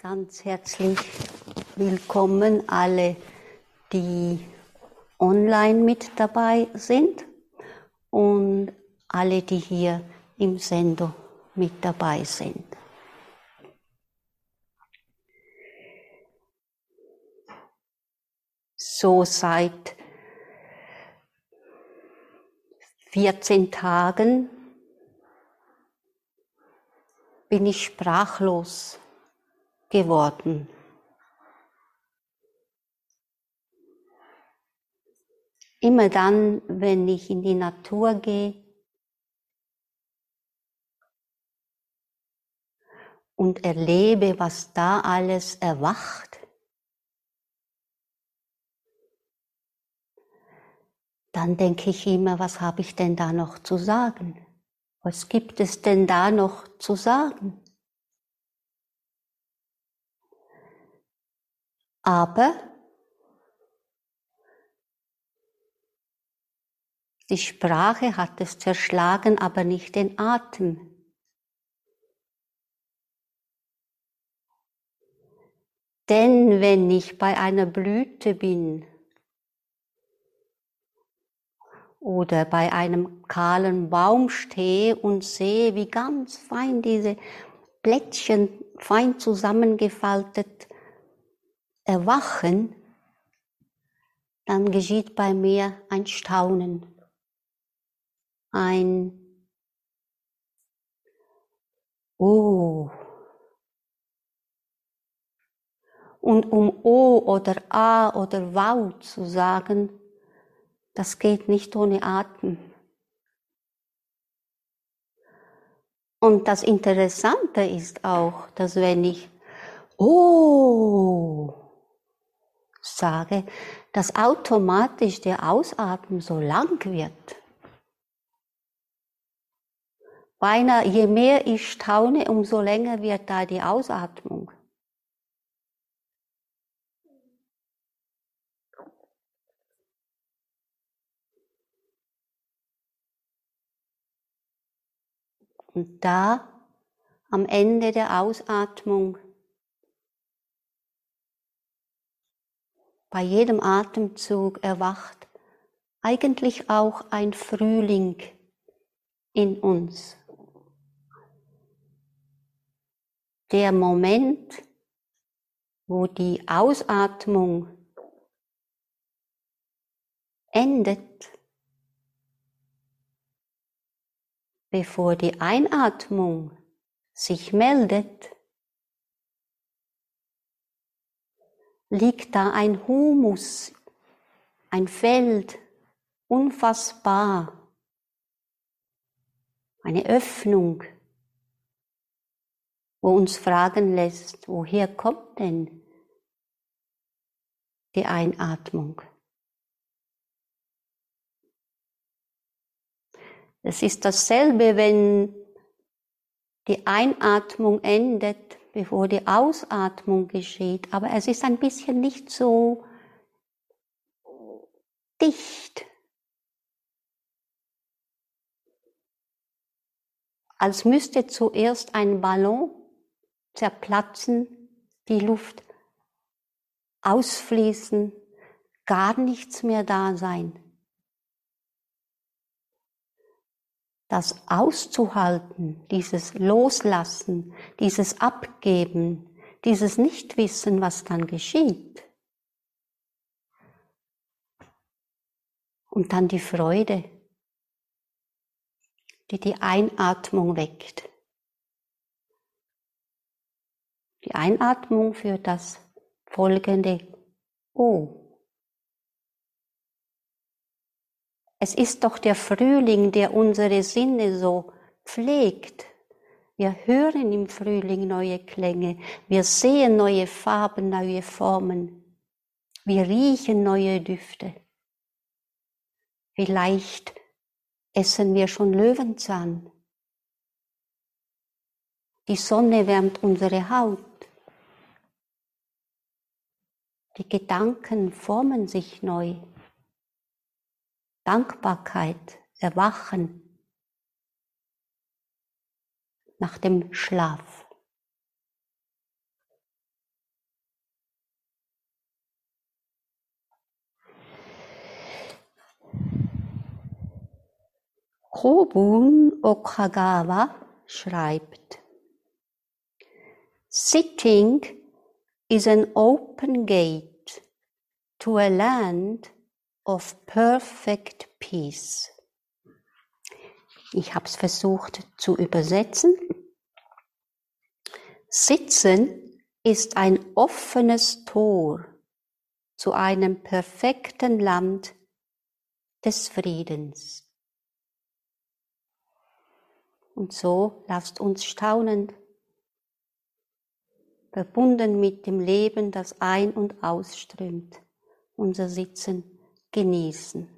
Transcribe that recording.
Ganz herzlich willkommen alle, die online mit dabei sind und alle, die hier im Sendo mit dabei sind. So seit 14 Tagen bin ich sprachlos geworden. Immer dann, wenn ich in die Natur gehe und erlebe, was da alles erwacht, dann denke ich immer, was habe ich denn da noch zu sagen? Was gibt es denn da noch zu sagen? Aber die Sprache hat es zerschlagen, aber nicht den Atem. Denn wenn ich bei einer Blüte bin oder bei einem kahlen Baum stehe und sehe, wie ganz fein diese Blättchen fein zusammengefaltet erwachen, dann geschieht bei mir ein Staunen, ein Oh. Und um O oder A oder Wow zu sagen, das geht nicht ohne Atem. Und das Interessante ist auch, dass wenn ich Oh sage, dass automatisch der Ausatmen so lang wird. Beinahe, je mehr ich staune, umso länger wird da die Ausatmung. Und da am Ende der Ausatmung bei jedem Atemzug erwacht eigentlich auch ein Frühling in uns. Der Moment, wo die Ausatmung endet, bevor die Einatmung sich meldet, liegt da ein Humus, ein Feld, unfassbar, eine Öffnung, wo uns fragen lässt, woher kommt denn die Einatmung? Es ist dasselbe, wenn die Einatmung endet bevor die Ausatmung geschieht, aber es ist ein bisschen nicht so dicht. Als müsste zuerst ein Ballon zerplatzen, die Luft ausfließen, gar nichts mehr da sein. Das auszuhalten, dieses Loslassen, dieses Abgeben, dieses Nichtwissen, was dann geschieht. Und dann die Freude, die die Einatmung weckt. Die Einatmung für das folgende O. Es ist doch der Frühling, der unsere Sinne so pflegt. Wir hören im Frühling neue Klänge, wir sehen neue Farben, neue Formen, wir riechen neue Düfte. Vielleicht essen wir schon Löwenzahn. Die Sonne wärmt unsere Haut. Die Gedanken formen sich neu. Dankbarkeit erwachen nach dem Schlaf. Kobun Okagawa schreibt, Sitting is an open gate to a land of perfect peace. Ich habe es versucht zu übersetzen. Sitzen ist ein offenes Tor zu einem perfekten Land des Friedens. Und so lasst uns staunend, verbunden mit dem Leben, das ein- und ausströmt, unser Sitzen genießen.